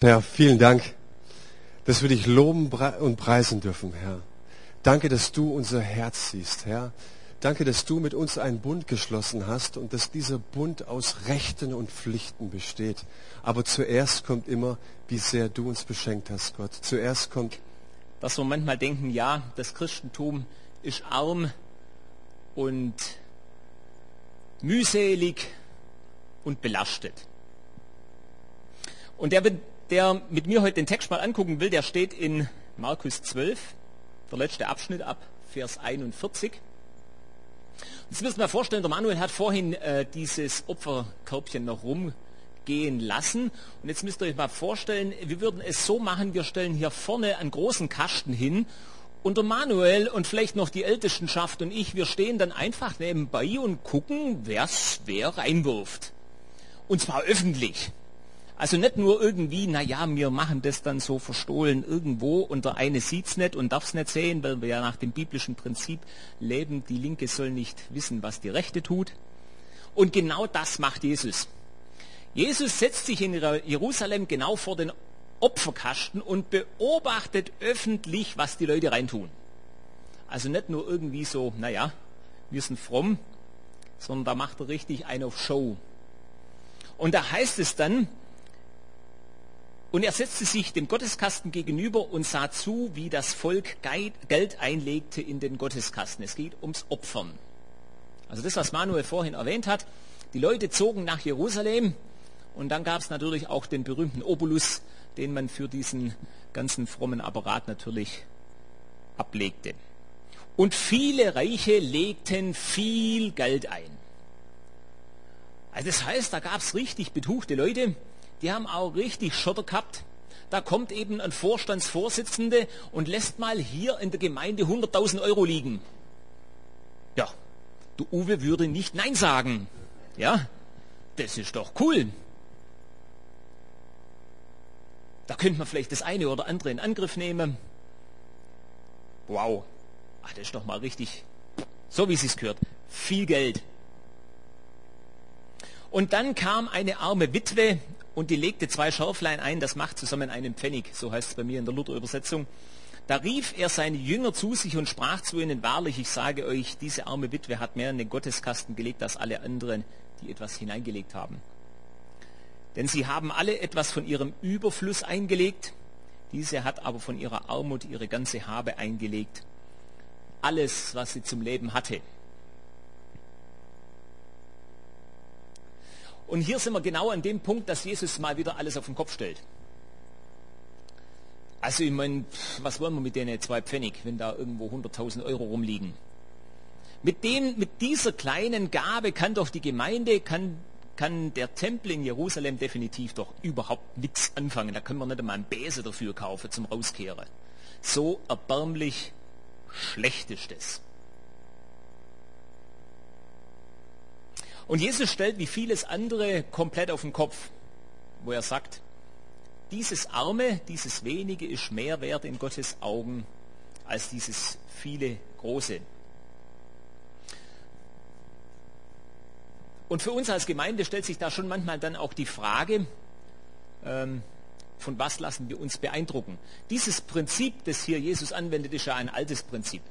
Herr, vielen Dank, dass wir dich loben und preisen dürfen, Herr. Danke, dass du unser Herz siehst, Herr. Danke, dass du mit uns einen Bund geschlossen hast und dass dieser Bund aus Rechten und Pflichten besteht. Aber zuerst kommt immer, wie sehr du uns beschenkt hast, Gott. Zuerst kommt, dass wir manchmal denken, ja, das Christentum ist arm und mühselig und belastet. Und der der mit mir heute den Text mal angucken will, der steht in Markus 12, der letzte Abschnitt ab Vers 41. Jetzt müssen wir vorstellen, der Manuel hat vorhin äh, dieses Opferkörbchen noch rumgehen lassen. Und jetzt müsst ihr euch mal vorstellen, wir würden es so machen, wir stellen hier vorne einen großen Kasten hin und der Manuel und vielleicht noch die Ältestenschaft und ich, wir stehen dann einfach nebenbei und gucken, wer's wer reinwirft. Und zwar öffentlich. Also nicht nur irgendwie, naja, wir machen das dann so verstohlen irgendwo und der eine sieht's nicht und darf's nicht sehen, weil wir ja nach dem biblischen Prinzip leben, die Linke soll nicht wissen, was die Rechte tut. Und genau das macht Jesus. Jesus setzt sich in Jerusalem genau vor den Opferkasten und beobachtet öffentlich, was die Leute reintun. Also nicht nur irgendwie so, naja, wir sind fromm, sondern da macht er richtig eine auf Show. Und da heißt es dann, und er setzte sich dem Gotteskasten gegenüber und sah zu, wie das Volk Geld einlegte in den Gotteskasten. Es geht ums Opfern. Also das, was Manuel vorhin erwähnt hat. Die Leute zogen nach Jerusalem und dann gab es natürlich auch den berühmten Obolus, den man für diesen ganzen frommen Apparat natürlich ablegte. Und viele Reiche legten viel Geld ein. Also das heißt, da gab es richtig betuchte Leute, die haben auch richtig Schotter gehabt. Da kommt eben ein Vorstandsvorsitzende und lässt mal hier in der Gemeinde 100.000 Euro liegen. Ja, du Uwe würde nicht Nein sagen. Ja, das ist doch cool. Da könnte man vielleicht das eine oder andere in Angriff nehmen. Wow, Ach, das ist doch mal richtig, so wie es sich gehört, viel Geld. Und dann kam eine arme Witwe und die legte zwei Schärflein ein, das macht zusammen einen Pfennig, so heißt es bei mir in der Luther-Übersetzung. Da rief er seine Jünger zu sich und sprach zu ihnen, wahrlich, ich sage euch, diese arme Witwe hat mehr in den Gotteskasten gelegt als alle anderen, die etwas hineingelegt haben. Denn sie haben alle etwas von ihrem Überfluss eingelegt, diese hat aber von ihrer Armut ihre ganze Habe eingelegt. Alles, was sie zum Leben hatte, Und hier sind wir genau an dem Punkt, dass Jesus mal wieder alles auf den Kopf stellt. Also ich meine, was wollen wir mit denen zwei Pfennig, wenn da irgendwo 100.000 Euro rumliegen? Mit, dem, mit dieser kleinen Gabe kann doch die Gemeinde, kann, kann der Tempel in Jerusalem definitiv doch überhaupt nichts anfangen. Da können wir nicht einmal einen Besen dafür kaufen zum Rauskehren. So erbärmlich schlecht ist es. Und Jesus stellt wie vieles andere komplett auf den Kopf, wo er sagt, dieses Arme, dieses wenige ist mehr wert in Gottes Augen als dieses viele große. Und für uns als Gemeinde stellt sich da schon manchmal dann auch die Frage, ähm, von was lassen wir uns beeindrucken? Dieses Prinzip, das hier Jesus anwendet, ist ja ein altes Prinzip.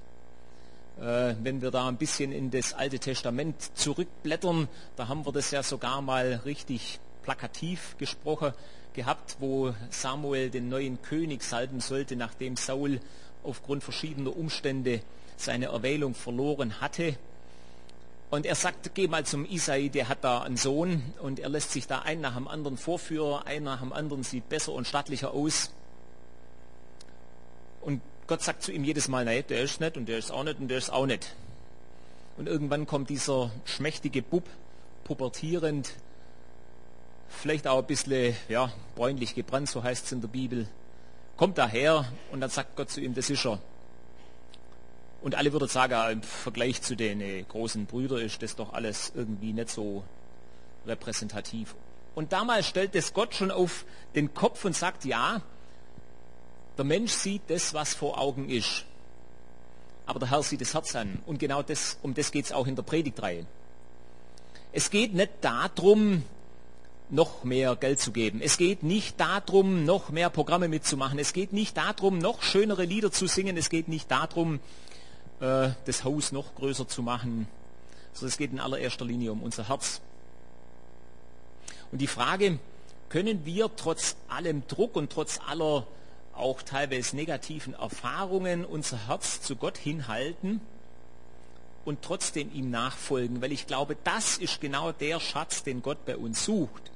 Äh, wenn wir da ein bisschen in das Alte Testament zurückblättern, da haben wir das ja sogar mal richtig plakativ gesprochen gehabt, wo Samuel den neuen König salben sollte, nachdem Saul aufgrund verschiedener Umstände seine Erwählung verloren hatte. Und er sagt, geh mal zum Isai, der hat da einen Sohn und er lässt sich da einen nach dem anderen vorführen, einer nach dem anderen sieht besser und stattlicher aus. Gott sagt zu ihm jedes Mal, nein, der ist nicht und der ist auch nicht und der ist auch nicht. Und irgendwann kommt dieser schmächtige Bub, pubertierend, vielleicht auch ein bisschen ja, bräunlich gebrannt, so heißt es in der Bibel, kommt daher und dann sagt Gott zu ihm, das ist er. Und alle würden sagen, im Vergleich zu den äh, großen Brüdern ist das doch alles irgendwie nicht so repräsentativ. Und damals stellt es Gott schon auf den Kopf und sagt, ja, der Mensch sieht das, was vor Augen ist. Aber der Herr sieht das Herz an. Und genau das, um das geht es auch in der Predigtreihe. Es geht nicht darum, noch mehr Geld zu geben. Es geht nicht darum, noch mehr Programme mitzumachen. Es geht nicht darum, noch schönere Lieder zu singen. Es geht nicht darum, äh, das Haus noch größer zu machen. Also es geht in allererster Linie um unser Herz. Und die Frage, können wir trotz allem Druck und trotz aller auch teilweise negativen Erfahrungen unser Herz zu Gott hinhalten und trotzdem ihm nachfolgen, weil ich glaube, das ist genau der Schatz, den Gott bei uns sucht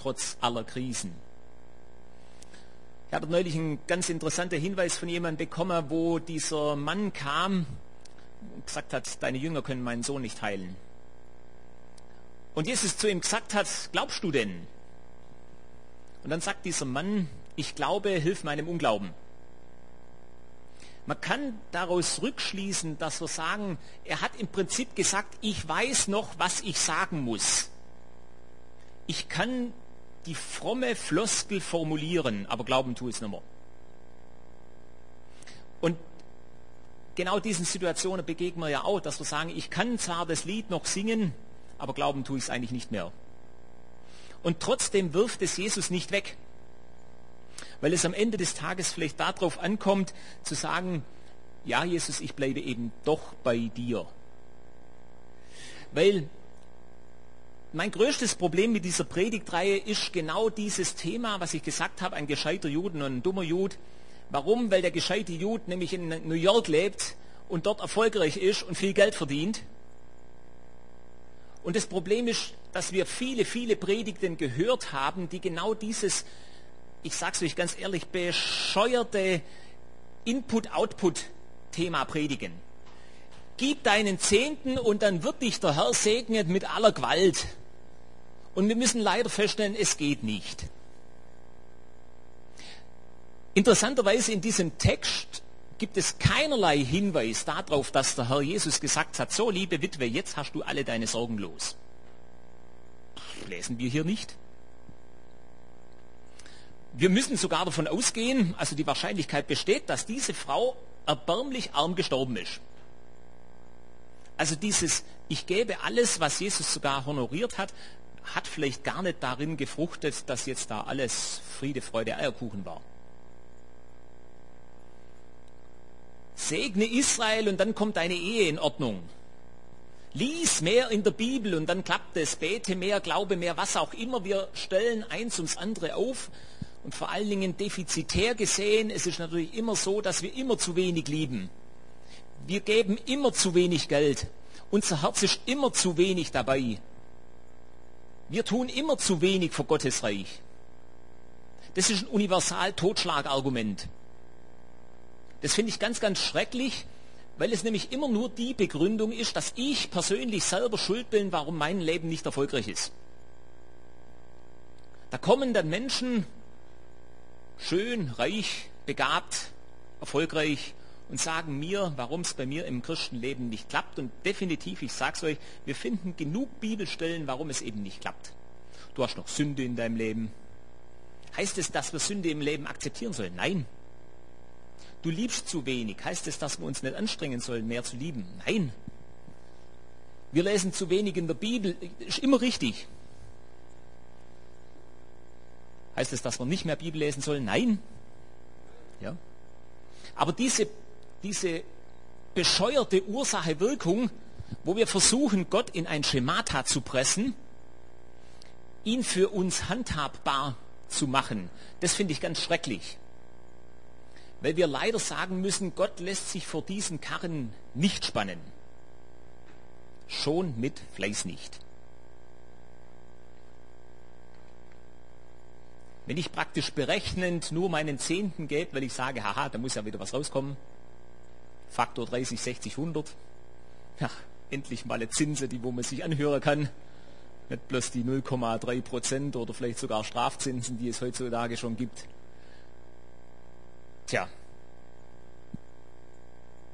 trotz aller Krisen. Ich habe neulich einen ganz interessanten Hinweis von jemandem bekommen, wo dieser Mann kam und gesagt hat, deine Jünger können meinen Sohn nicht heilen. Und Jesus zu ihm gesagt hat, glaubst du denn? Und dann sagt dieser Mann, ich glaube, hilf meinem Unglauben. Man kann daraus rückschließen, dass wir sagen, er hat im Prinzip gesagt, ich weiß noch, was ich sagen muss. Ich kann die fromme Floskel formulieren, aber glauben tue es nicht mehr. Und genau diesen Situationen begegnen wir ja auch, dass wir sagen, ich kann zwar das Lied noch singen, aber glauben tue ich es eigentlich nicht mehr. Und trotzdem wirft es Jesus nicht weg, weil es am Ende des Tages vielleicht darauf ankommt, zu sagen, ja Jesus, ich bleibe eben doch bei dir. Weil mein größtes Problem mit dieser Predigtreihe ist genau dieses Thema, was ich gesagt habe, ein gescheiter Juden und ein dummer Jud. Warum? Weil der gescheite Jude nämlich in New York lebt und dort erfolgreich ist und viel Geld verdient. Und das Problem ist, dass wir viele, viele Predigten gehört haben, die genau dieses, ich sage es euch ganz ehrlich, bescheuerte Input-Output-Thema predigen. Gib deinen Zehnten und dann wird dich der Herr segnen mit aller Gewalt. Und wir müssen leider feststellen, es geht nicht. Interessanterweise in diesem Text gibt es keinerlei Hinweis darauf, dass der Herr Jesus gesagt hat, so liebe Witwe, jetzt hast du alle deine Sorgen los. Lesen wir hier nicht. Wir müssen sogar davon ausgehen, also die Wahrscheinlichkeit besteht, dass diese Frau erbärmlich arm gestorben ist. Also dieses, ich gebe alles, was Jesus sogar honoriert hat, hat vielleicht gar nicht darin gefruchtet, dass jetzt da alles Friede, Freude, Eierkuchen war. Segne Israel und dann kommt deine Ehe in Ordnung. Lies mehr in der Bibel und dann klappt es. Bete mehr, glaube mehr, was auch immer. Wir stellen eins ums andere auf. Und vor allen Dingen defizitär gesehen, es ist natürlich immer so, dass wir immer zu wenig lieben. Wir geben immer zu wenig Geld. Unser Herz ist immer zu wenig dabei. Wir tun immer zu wenig für Gottes Reich. Das ist ein universal Totschlagargument. Das finde ich ganz, ganz schrecklich, weil es nämlich immer nur die Begründung ist, dass ich persönlich selber schuld bin, warum mein Leben nicht erfolgreich ist. Da kommen dann Menschen, schön, reich, begabt, erfolgreich, und sagen mir, warum es bei mir im Christenleben nicht klappt. Und definitiv, ich sage es euch, wir finden genug Bibelstellen, warum es eben nicht klappt. Du hast noch Sünde in deinem Leben. Heißt es, dass wir Sünde im Leben akzeptieren sollen? Nein. Du liebst zu wenig. Heißt es, dass wir uns nicht anstrengen sollen, mehr zu lieben? Nein. Wir lesen zu wenig in der Bibel. Ist immer richtig. Heißt es, dass wir nicht mehr Bibel lesen sollen? Nein. Ja. Aber diese diese bescheuerte Ursache-Wirkung, wo wir versuchen, Gott in ein Schemata zu pressen, ihn für uns handhabbar zu machen, das finde ich ganz schrecklich. Weil wir leider sagen müssen, Gott lässt sich vor diesen Karren nicht spannen. Schon mit Fleiß nicht. Wenn ich praktisch berechnend nur meinen Zehnten gebe, weil ich sage, haha, da muss ja wieder was rauskommen, Faktor 30, 60, 100. Ja, endlich mal eine Zinse, die wo man sich anhören kann. Nicht bloß die 0,3 Prozent oder vielleicht sogar Strafzinsen, die es heutzutage schon gibt. Tja,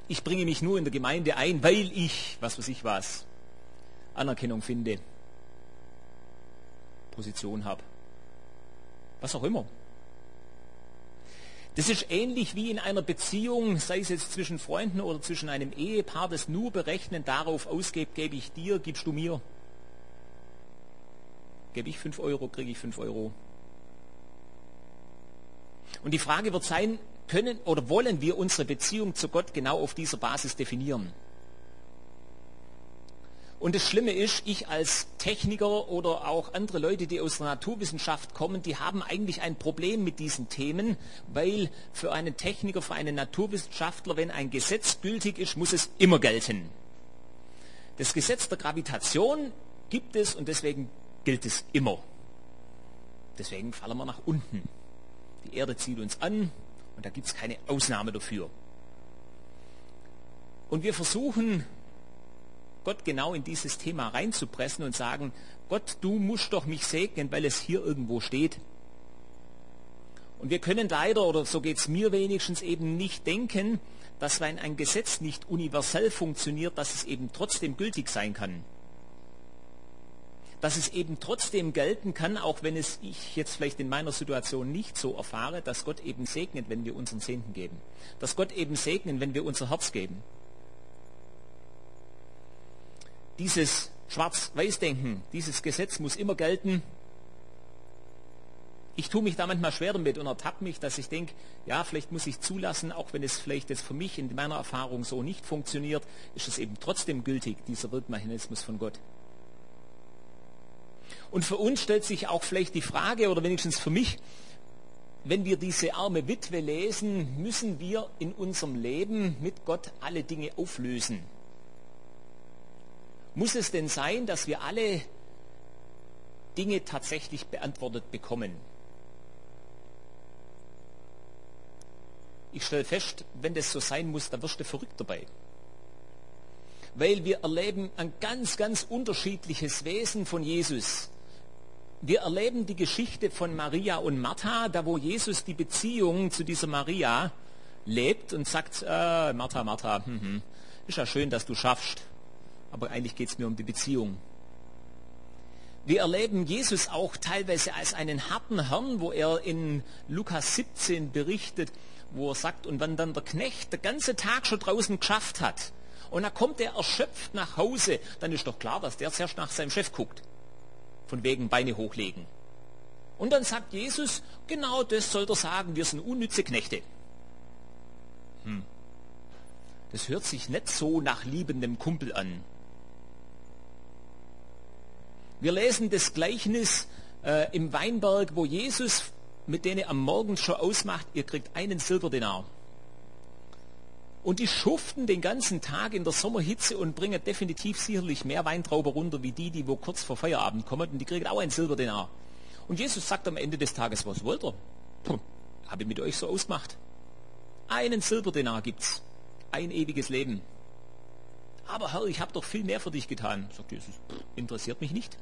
ich bringe mich nur in der Gemeinde ein, weil ich, was weiß ich was, Anerkennung finde, Position habe, was auch immer. Das ist ähnlich wie in einer Beziehung, sei es jetzt zwischen Freunden oder zwischen einem Ehepaar, das nur berechnend darauf ausgeht, gebe ich dir, gibst du mir. Gebe ich 5 Euro, kriege ich 5 Euro. Und die Frage wird sein, können oder wollen wir unsere Beziehung zu Gott genau auf dieser Basis definieren? Und das Schlimme ist, ich als Techniker oder auch andere Leute, die aus der Naturwissenschaft kommen, die haben eigentlich ein Problem mit diesen Themen, weil für einen Techniker, für einen Naturwissenschaftler, wenn ein Gesetz gültig ist, muss es immer gelten. Das Gesetz der Gravitation gibt es und deswegen gilt es immer. Deswegen fallen wir nach unten. Die Erde zieht uns an und da gibt es keine Ausnahme dafür. Und wir versuchen Gott genau in dieses Thema reinzupressen und sagen, Gott, du musst doch mich segnen, weil es hier irgendwo steht. Und wir können leider, oder so geht es mir wenigstens, eben nicht denken, dass wenn ein Gesetz nicht universell funktioniert, dass es eben trotzdem gültig sein kann. Dass es eben trotzdem gelten kann, auch wenn es ich jetzt vielleicht in meiner Situation nicht so erfahre, dass Gott eben segnet, wenn wir unseren Zehnten geben. Dass Gott eben segnet, wenn wir unser Herz geben dieses Schwarz-Weiß-Denken, dieses Gesetz muss immer gelten. Ich tue mich da manchmal schwer damit und ertappe mich, dass ich denke, ja, vielleicht muss ich zulassen, auch wenn es vielleicht jetzt für mich in meiner Erfahrung so nicht funktioniert, ist es eben trotzdem gültig, dieser Wirkmechanismus von Gott. Und für uns stellt sich auch vielleicht die Frage, oder wenigstens für mich, wenn wir diese arme Witwe lesen, müssen wir in unserem Leben mit Gott alle Dinge auflösen. Muss es denn sein, dass wir alle Dinge tatsächlich beantwortet bekommen? Ich stelle fest, wenn das so sein muss, dann wirst du verrückt dabei. Weil wir erleben ein ganz, ganz unterschiedliches Wesen von Jesus. Wir erleben die Geschichte von Maria und Martha, da wo Jesus die Beziehung zu dieser Maria lebt und sagt, äh, Martha, Martha, hm, hm, ist ja schön, dass du schaffst aber eigentlich geht es mir um die Beziehung. Wir erleben Jesus auch teilweise als einen harten Herrn, wo er in Lukas 17 berichtet, wo er sagt, und wenn dann der Knecht den ganzen Tag schon draußen geschafft hat, und dann kommt er erschöpft nach Hause, dann ist doch klar, dass der zuerst nach seinem Chef guckt. Von wegen Beine hochlegen. Und dann sagt Jesus, genau das soll er sagen, wir sind unnütze Knechte. Hm. Das hört sich nicht so nach liebendem Kumpel an. Wir lesen das Gleichnis äh, im Weinberg, wo Jesus mit denen am Morgen schon ausmacht, ihr kriegt einen Silberdenar. Und die schuften den ganzen Tag in der Sommerhitze und bringen definitiv sicherlich mehr Weintrauben runter, wie die, die wo kurz vor Feierabend kommen. Und die kriegen auch einen Silberdenar. Und Jesus sagt am Ende des Tages, was wollt ihr? Puh, habe ich mit euch so ausgemacht. Einen Silberdenar gibt's. Ein ewiges Leben. Aber Herr, ich habe doch viel mehr für dich getan, sagt Jesus. Interessiert mich nicht.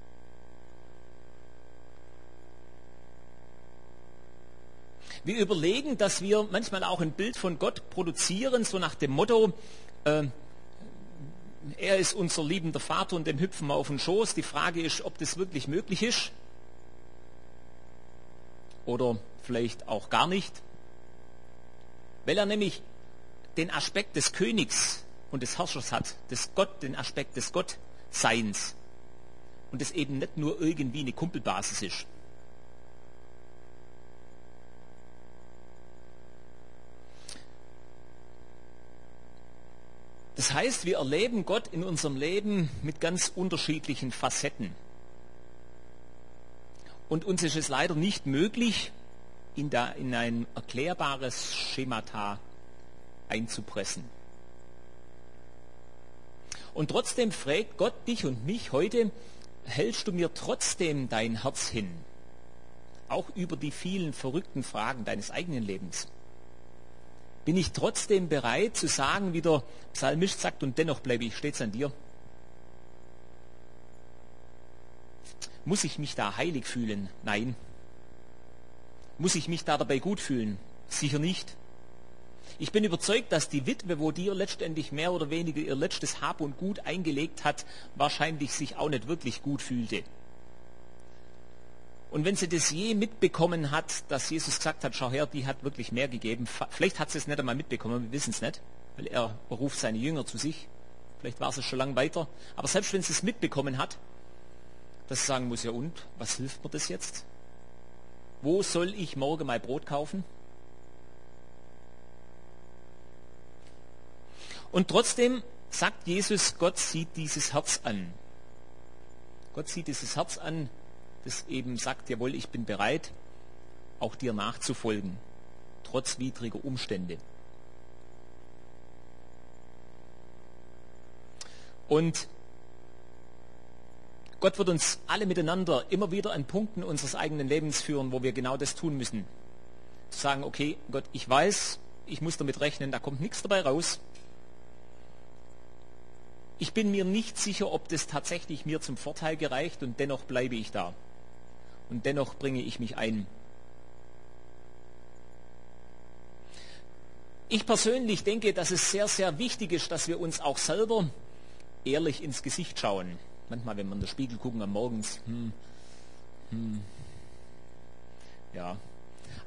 Wir überlegen, dass wir manchmal auch ein Bild von Gott produzieren, so nach dem Motto, äh, er ist unser liebender Vater und dem hüpfen wir auf den Schoß. Die Frage ist, ob das wirklich möglich ist. Oder vielleicht auch gar nicht. Weil er nämlich den Aspekt des Königs und des Herrschers hat, des Gott, den Aspekt des Gottseins. Und es eben nicht nur irgendwie eine Kumpelbasis ist. Das heißt, wir erleben Gott in unserem Leben mit ganz unterschiedlichen Facetten. Und uns ist es leider nicht möglich, ihn da in ein erklärbares Schemata einzupressen. Und trotzdem fragt Gott dich und mich heute, hältst du mir trotzdem dein Herz hin? Auch über die vielen verrückten Fragen deines eigenen Lebens. Bin ich trotzdem bereit zu sagen, wie der Psalmist sagt, und dennoch bleibe ich stets an dir? Muss ich mich da heilig fühlen? Nein. Muss ich mich da dabei gut fühlen? Sicher nicht. Ich bin überzeugt, dass die Witwe, wo dir letztendlich mehr oder weniger ihr letztes Hab und Gut eingelegt hat, wahrscheinlich sich auch nicht wirklich gut fühlte. Und wenn sie das je mitbekommen hat, dass Jesus gesagt hat, schau her, die hat wirklich mehr gegeben, vielleicht hat sie es nicht einmal mitbekommen, wir wissen es nicht, weil er beruft seine Jünger zu sich, vielleicht war sie schon lang weiter, aber selbst wenn sie es mitbekommen hat, dass ich sagen muss, ja und, was hilft mir das jetzt? Wo soll ich morgen mein Brot kaufen? Und trotzdem sagt Jesus, Gott sieht dieses Herz an. Gott sieht dieses Herz an, das eben sagt, jawohl, ich bin bereit, auch dir nachzufolgen, trotz widriger Umstände. Und Gott wird uns alle miteinander immer wieder an Punkten unseres eigenen Lebens führen, wo wir genau das tun müssen. Zu sagen, okay, Gott, ich weiß, ich muss damit rechnen, da kommt nichts dabei raus. Ich bin mir nicht sicher, ob das tatsächlich mir zum Vorteil gereicht und dennoch bleibe ich da. Und dennoch bringe ich mich ein. Ich persönlich denke, dass es sehr, sehr wichtig ist, dass wir uns auch selber ehrlich ins Gesicht schauen. Manchmal, wenn wir in den Spiegel gucken am Morgens, hm, hm, ja.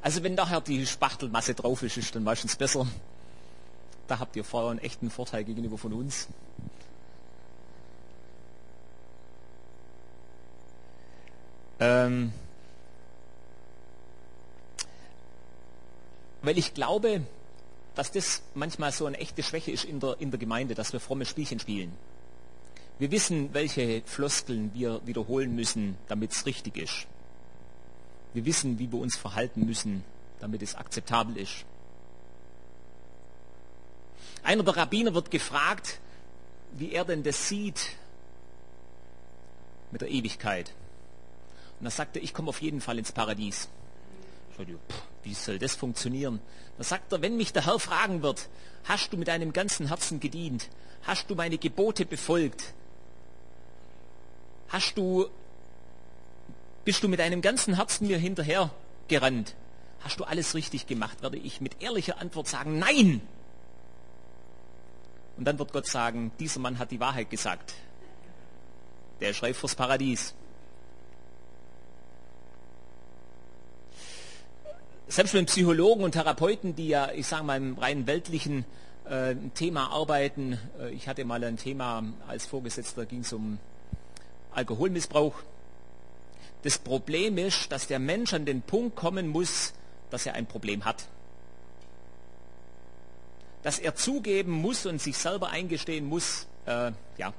Also wenn daher die Spachtelmasse drauf ist, ist dann meistens besser. Da habt ihr vorher einen echten Vorteil gegenüber von uns. Ähm, weil ich glaube, dass das manchmal so eine echte Schwäche ist in der, in der Gemeinde, dass wir fromme Spielchen spielen. Wir wissen, welche Floskeln wir wiederholen müssen, damit es richtig ist. Wir wissen, wie wir uns verhalten müssen, damit es akzeptabel ist. Einer der Rabbiner wird gefragt, wie er denn das sieht mit der Ewigkeit. Und da sagt er, ich komme auf jeden Fall ins Paradies. Wie soll das funktionieren? Da sagt er, wenn mich der Herr fragen wird, hast du mit deinem ganzen Herzen gedient? Hast du meine Gebote befolgt? Hast du, bist du mit deinem ganzen Herzen mir hinterher gerannt? Hast du alles richtig gemacht? Werde ich mit ehrlicher Antwort sagen, nein! Und dann wird Gott sagen, dieser Mann hat die Wahrheit gesagt. Der schreibt fürs Paradies. Selbst wenn Psychologen und Therapeuten, die ja, ich sage mal, im rein weltlichen äh, Thema arbeiten, äh, ich hatte mal ein Thema als Vorgesetzter, ging es um Alkoholmissbrauch. Das Problem ist, dass der Mensch an den Punkt kommen muss, dass er ein Problem hat. Dass er zugeben muss und sich selber eingestehen muss, äh, ja,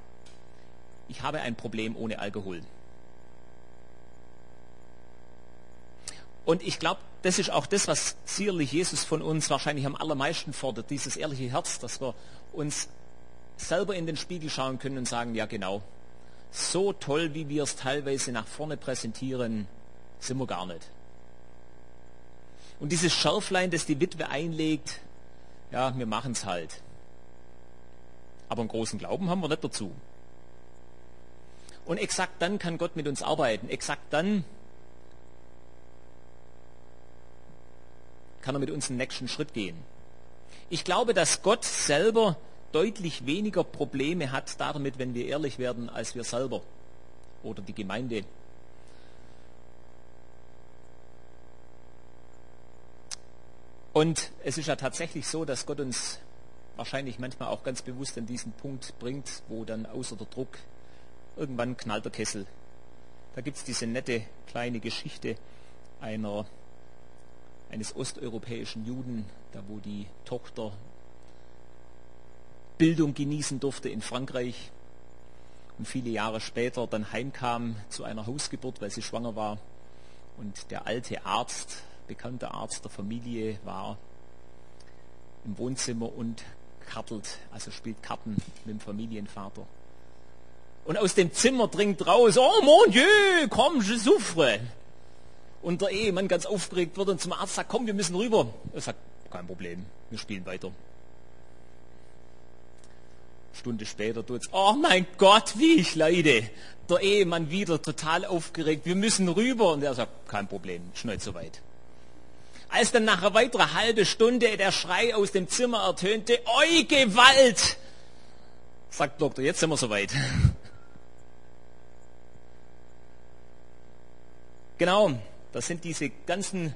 ich habe ein Problem ohne Alkohol. Und ich glaube, das ist auch das, was sicherlich Jesus von uns wahrscheinlich am allermeisten fordert, dieses ehrliche Herz, dass wir uns selber in den Spiegel schauen können und sagen, ja genau, so toll, wie wir es teilweise nach vorne präsentieren, sind wir gar nicht. Und dieses Schärflein, das die Witwe einlegt, ja, wir machen es halt. Aber einen großen Glauben haben wir nicht dazu. Und exakt dann kann Gott mit uns arbeiten. Exakt dann kann er mit uns den nächsten Schritt gehen. Ich glaube, dass Gott selber deutlich weniger Probleme hat damit, wenn wir ehrlich werden, als wir selber oder die Gemeinde. Und es ist ja tatsächlich so, dass Gott uns wahrscheinlich manchmal auch ganz bewusst an diesen Punkt bringt, wo dann außer der Druck irgendwann knallt der Kessel. Da gibt es diese nette kleine Geschichte einer eines osteuropäischen Juden, da wo die Tochter Bildung genießen durfte in Frankreich und viele Jahre später dann heimkam zu einer Hausgeburt, weil sie schwanger war. Und der alte Arzt, bekannter Arzt der Familie, war im Wohnzimmer und kartelt, also spielt Karten mit dem Familienvater. Und aus dem Zimmer dringt raus, oh mon Dieu, komm, je souffre und der Ehemann ganz aufgeregt wird und zum Arzt sagt, komm, wir müssen rüber. Er sagt, kein Problem, wir spielen weiter. Stunde später tut's, oh mein Gott, wie ich leide. Der Ehemann wieder total aufgeregt, wir müssen rüber. Und er sagt, kein Problem, schnell so weit. Als dann nach einer weiteren halben Stunde der Schrei aus dem Zimmer ertönte, oi Gewalt, sagt Doktor, jetzt sind wir soweit. Genau, da sind diese ganzen,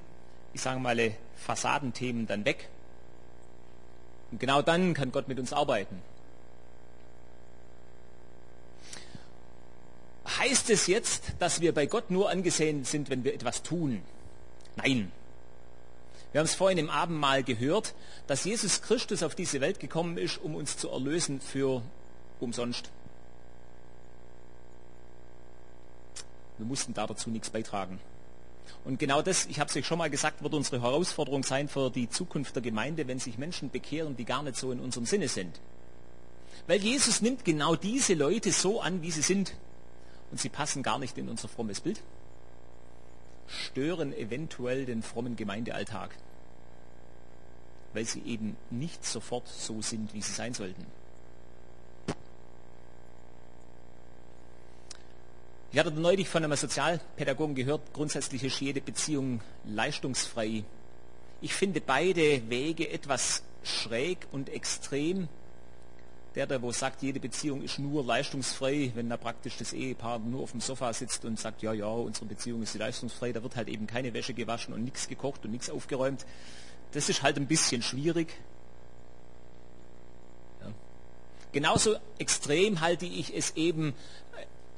ich sage mal, Fassadenthemen dann weg. Und genau dann kann Gott mit uns arbeiten. heißt es jetzt, dass wir bei Gott nur angesehen sind, wenn wir etwas tun? Nein. Wir haben es vorhin im Abendmahl gehört, dass Jesus Christus auf diese Welt gekommen ist, um uns zu erlösen für umsonst. Wir mussten da dazu nichts beitragen. Und genau das, ich habe es euch schon mal gesagt, wird unsere Herausforderung sein für die Zukunft der Gemeinde, wenn sich Menschen bekehren, die gar nicht so in unserem Sinne sind. Weil Jesus nimmt genau diese Leute so an, wie sie sind. Und sie passen gar nicht in unser frommes Bild stören eventuell den frommen Gemeindealltag, weil sie eben nicht sofort so sind, wie sie sein sollten. Ich hatte neulich von einem Sozialpädagogen gehört, grundsätzlich ist jede Beziehung leistungsfrei. Ich finde beide Wege etwas schräg und extrem der, der wo sagt, jede Beziehung ist nur leistungsfrei, wenn da praktisch das Ehepaar nur auf dem Sofa sitzt und sagt, ja, ja, unsere Beziehung ist leistungsfrei, da wird halt eben keine Wäsche gewaschen und nichts gekocht und nichts aufgeräumt. Das ist halt ein bisschen schwierig. Genauso extrem halte ich es eben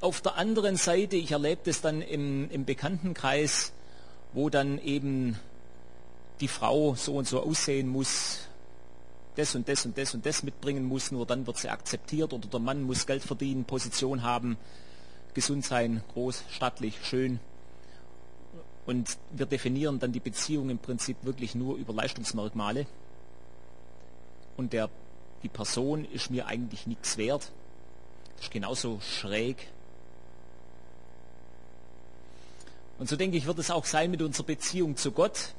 auf der anderen Seite, ich erlebe das dann im, im Bekanntenkreis, wo dann eben die Frau so und so aussehen muss, das und das und das und das mitbringen muss, nur dann wird sie akzeptiert oder der Mann muss Geld verdienen, Position haben, gesund sein, groß, stattlich, schön. Und wir definieren dann die Beziehung im Prinzip wirklich nur über Leistungsmerkmale. Und der, die Person ist mir eigentlich nichts wert. Das ist genauso schräg. Und so denke ich, wird es auch sein mit unserer Beziehung zu Gott.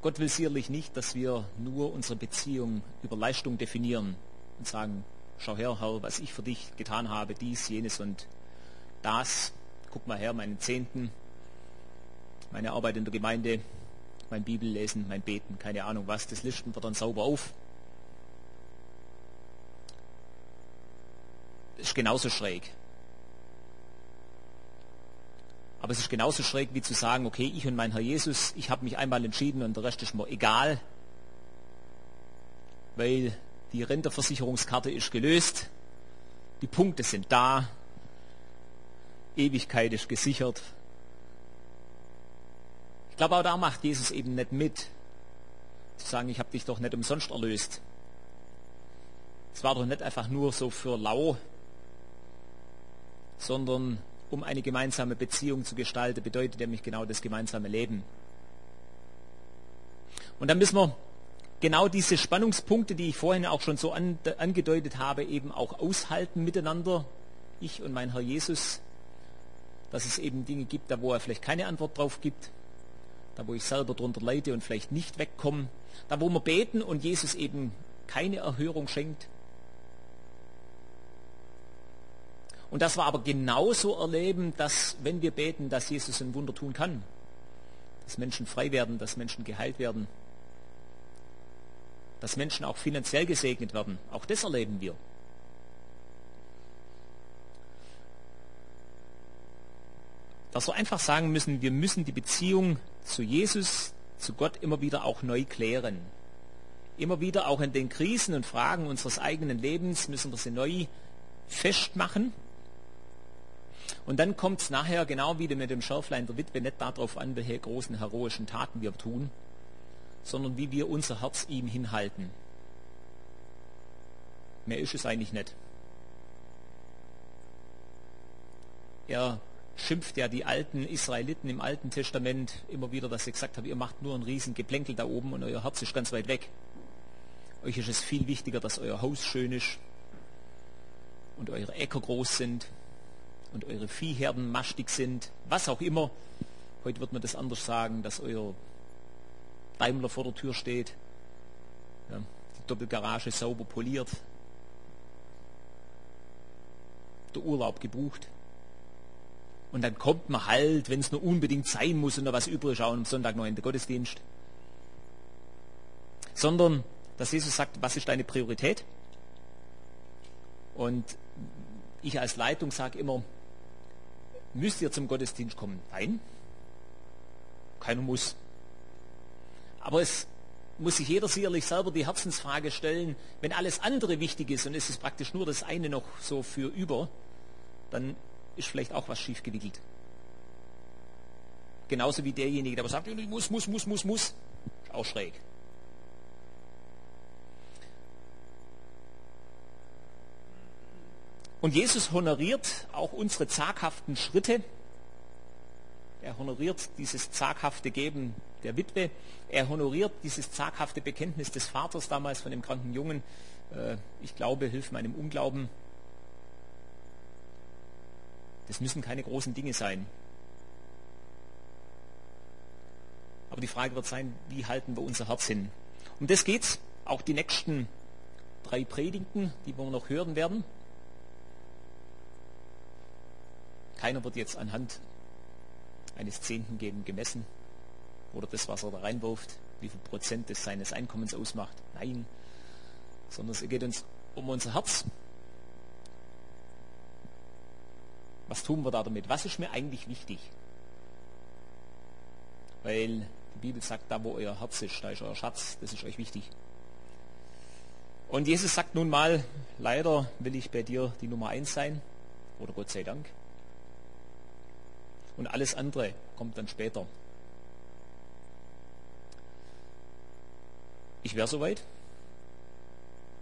Gott will sicherlich nicht, dass wir nur unsere Beziehung über Leistung definieren und sagen, schau her, Herr, was ich für dich getan habe, dies, jenes und das. Guck mal her, meinen Zehnten, meine Arbeit in der Gemeinde, mein Bibellesen, mein Beten, keine Ahnung was, das listen wir dann sauber auf. Das ist genauso schräg. Aber es ist genauso schräg wie zu sagen, okay, ich und mein Herr Jesus, ich habe mich einmal entschieden und der Rest ist mir egal, weil die Renteversicherungskarte ist gelöst, die Punkte sind da, Ewigkeit ist gesichert. Ich glaube, auch da macht Jesus eben nicht mit, zu sagen, ich habe dich doch nicht umsonst erlöst. Es war doch nicht einfach nur so für lau, sondern um eine gemeinsame Beziehung zu gestalten, bedeutet nämlich genau das gemeinsame Leben. Und dann müssen wir genau diese Spannungspunkte, die ich vorhin auch schon so an, angedeutet habe, eben auch aushalten miteinander, ich und mein Herr Jesus, dass es eben Dinge gibt, da wo er vielleicht keine Antwort drauf gibt, da wo ich selber drunter leide und vielleicht nicht wegkomme, da wo wir beten und Jesus eben keine Erhörung schenkt, Und das wir aber genauso erleben, dass wenn wir beten, dass Jesus ein Wunder tun kann. Dass Menschen frei werden, dass Menschen geheilt werden. Dass Menschen auch finanziell gesegnet werden. Auch das erleben wir. Dass wir einfach sagen müssen, wir müssen die Beziehung zu Jesus, zu Gott immer wieder auch neu klären. Immer wieder auch in den Krisen und Fragen unseres eigenen Lebens müssen wir sie neu festmachen und dann kommt es nachher genau wieder mit dem Schärflein der Witwe nicht darauf an, welche großen heroischen Taten wir tun, sondern wie wir unser Herz ihm hinhalten. Mehr ist es eigentlich nicht. Er schimpft ja die alten Israeliten im Alten Testament immer wieder, dass sie gesagt haben, ihr macht nur ein riesen Geplänkel da oben und euer Herz ist ganz weit weg. Euch ist es viel wichtiger, dass euer Haus schön ist und eure Äcker groß sind und eure Viehherden mastig sind, was auch immer. Heute wird man das anders sagen, dass euer Daimler vor der Tür steht, ja, die Doppelgarage sauber poliert, der Urlaub gebucht. Und dann kommt man halt, wenn es nur unbedingt sein muss und noch was übrig schauen am Sonntag noch in den Gottesdienst. Sondern, dass Jesus sagt, was ist deine Priorität? Und ich als Leitung sage immer, müsst ihr zum Gottesdienst kommen? Nein, keiner muss. Aber es muss sich jeder sicherlich selber die Herzensfrage stellen, wenn alles andere wichtig ist und es ist praktisch nur das eine noch so für über, dann ist vielleicht auch was schief gewickelt. Genauso wie derjenige, der sagt, ich muss, muss, muss, muss, muss, ist auch schräg. Und Jesus honoriert auch unsere zaghaften Schritte. Er honoriert dieses zaghafte Geben der Witwe. Er honoriert dieses zaghafte Bekenntnis des Vaters damals von dem kranken Jungen. Äh, ich glaube, hilf meinem Unglauben. Das müssen keine großen Dinge sein. Aber die Frage wird sein, wie halten wir unser Herz hin? Um das geht's. Auch die nächsten drei Predigten, die wir noch hören werden. Keiner wird jetzt anhand eines Zehnten geben gemessen oder das, was er da reinwirft, wie viel Prozent des seines Einkommens ausmacht. Nein, sondern es geht uns um unser Herz. Was tun wir da damit? Was ist mir eigentlich wichtig? Weil die Bibel sagt, da wo euer Herz ist, da ist euer Schatz, das ist euch wichtig. Und Jesus sagt nun mal, leider will ich bei dir die Nummer eins sein, oder Gott sei Dank. Und alles andere kommt dann später. Ich wäre soweit.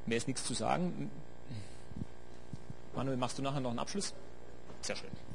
Mehr ist nichts zu sagen. Manuel, machst du nachher noch einen Abschluss? Sehr schön.